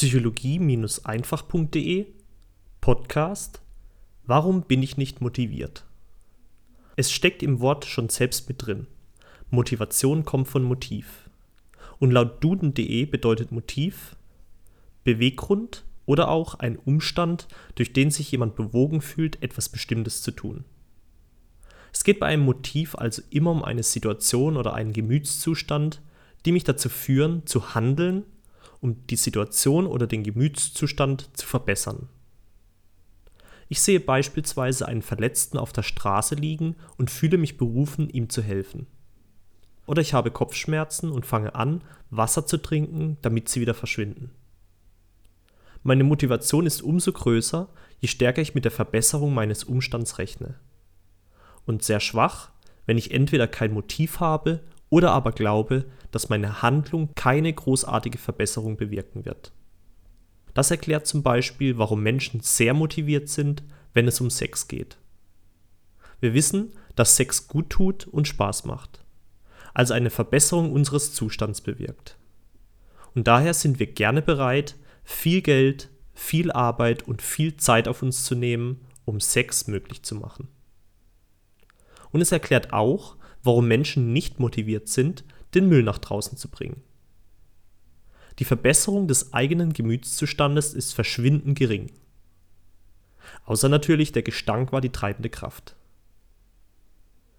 psychologie-einfach.de Podcast Warum bin ich nicht motiviert? Es steckt im Wort schon selbst mit drin. Motivation kommt von Motiv. Und laut duden.de bedeutet Motiv Beweggrund oder auch ein Umstand, durch den sich jemand bewogen fühlt, etwas Bestimmtes zu tun. Es geht bei einem Motiv also immer um eine Situation oder einen Gemütszustand, die mich dazu führen, zu handeln, um die Situation oder den Gemütszustand zu verbessern. Ich sehe beispielsweise einen Verletzten auf der Straße liegen und fühle mich berufen, ihm zu helfen. Oder ich habe Kopfschmerzen und fange an, Wasser zu trinken, damit sie wieder verschwinden. Meine Motivation ist umso größer, je stärker ich mit der Verbesserung meines Umstands rechne. Und sehr schwach, wenn ich entweder kein Motiv habe oder aber glaube, dass meine Handlung keine großartige Verbesserung bewirken wird. Das erklärt zum Beispiel, warum Menschen sehr motiviert sind, wenn es um Sex geht. Wir wissen, dass Sex gut tut und Spaß macht, also eine Verbesserung unseres Zustands bewirkt. Und daher sind wir gerne bereit, viel Geld, viel Arbeit und viel Zeit auf uns zu nehmen, um Sex möglich zu machen. Und es erklärt auch, warum Menschen nicht motiviert sind, den Müll nach draußen zu bringen. Die Verbesserung des eigenen Gemütszustandes ist verschwindend gering. Außer natürlich der Gestank war die treibende Kraft.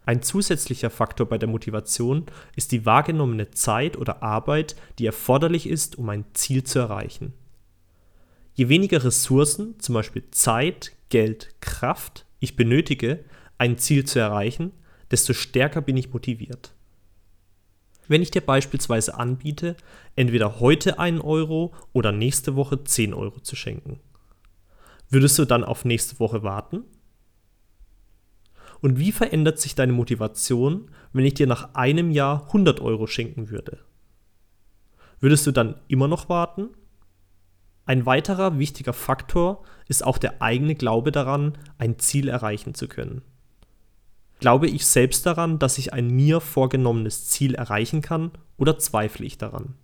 Ein zusätzlicher Faktor bei der Motivation ist die wahrgenommene Zeit oder Arbeit, die erforderlich ist, um ein Ziel zu erreichen. Je weniger Ressourcen, zum Beispiel Zeit, Geld, Kraft, ich benötige, ein Ziel zu erreichen, desto stärker bin ich motiviert. Wenn ich dir beispielsweise anbiete, entweder heute einen Euro oder nächste Woche 10 Euro zu schenken, würdest du dann auf nächste Woche warten? Und wie verändert sich deine Motivation, wenn ich dir nach einem Jahr 100 Euro schenken würde? Würdest du dann immer noch warten? Ein weiterer wichtiger Faktor ist auch der eigene Glaube daran, ein Ziel erreichen zu können. Glaube ich selbst daran, dass ich ein mir vorgenommenes Ziel erreichen kann oder zweifle ich daran?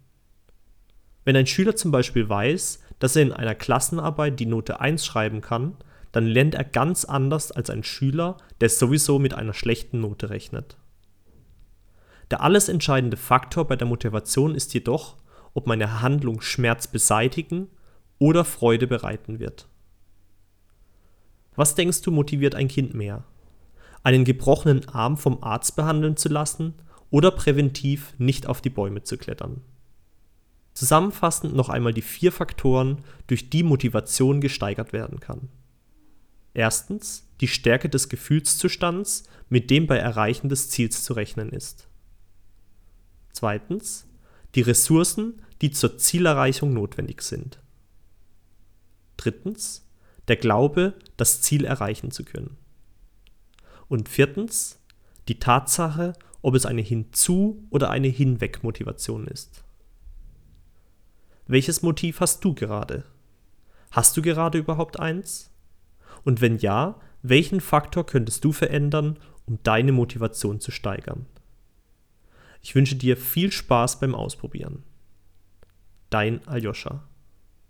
Wenn ein Schüler zum Beispiel weiß, dass er in einer Klassenarbeit die Note 1 schreiben kann, dann lernt er ganz anders als ein Schüler, der sowieso mit einer schlechten Note rechnet. Der alles entscheidende Faktor bei der Motivation ist jedoch, ob meine Handlung Schmerz beseitigen oder Freude bereiten wird. Was denkst du motiviert ein Kind mehr? Einen gebrochenen Arm vom Arzt behandeln zu lassen oder präventiv nicht auf die Bäume zu klettern. Zusammenfassend noch einmal die vier Faktoren, durch die Motivation gesteigert werden kann. Erstens die Stärke des Gefühlszustands, mit dem bei Erreichen des Ziels zu rechnen ist. Zweitens die Ressourcen, die zur Zielerreichung notwendig sind. Drittens der Glaube, das Ziel erreichen zu können. Und viertens, die Tatsache, ob es eine Hinzu- oder eine Hinweg-Motivation ist. Welches Motiv hast du gerade? Hast du gerade überhaupt eins? Und wenn ja, welchen Faktor könntest du verändern, um deine Motivation zu steigern? Ich wünsche dir viel Spaß beim Ausprobieren. Dein Aljoscha.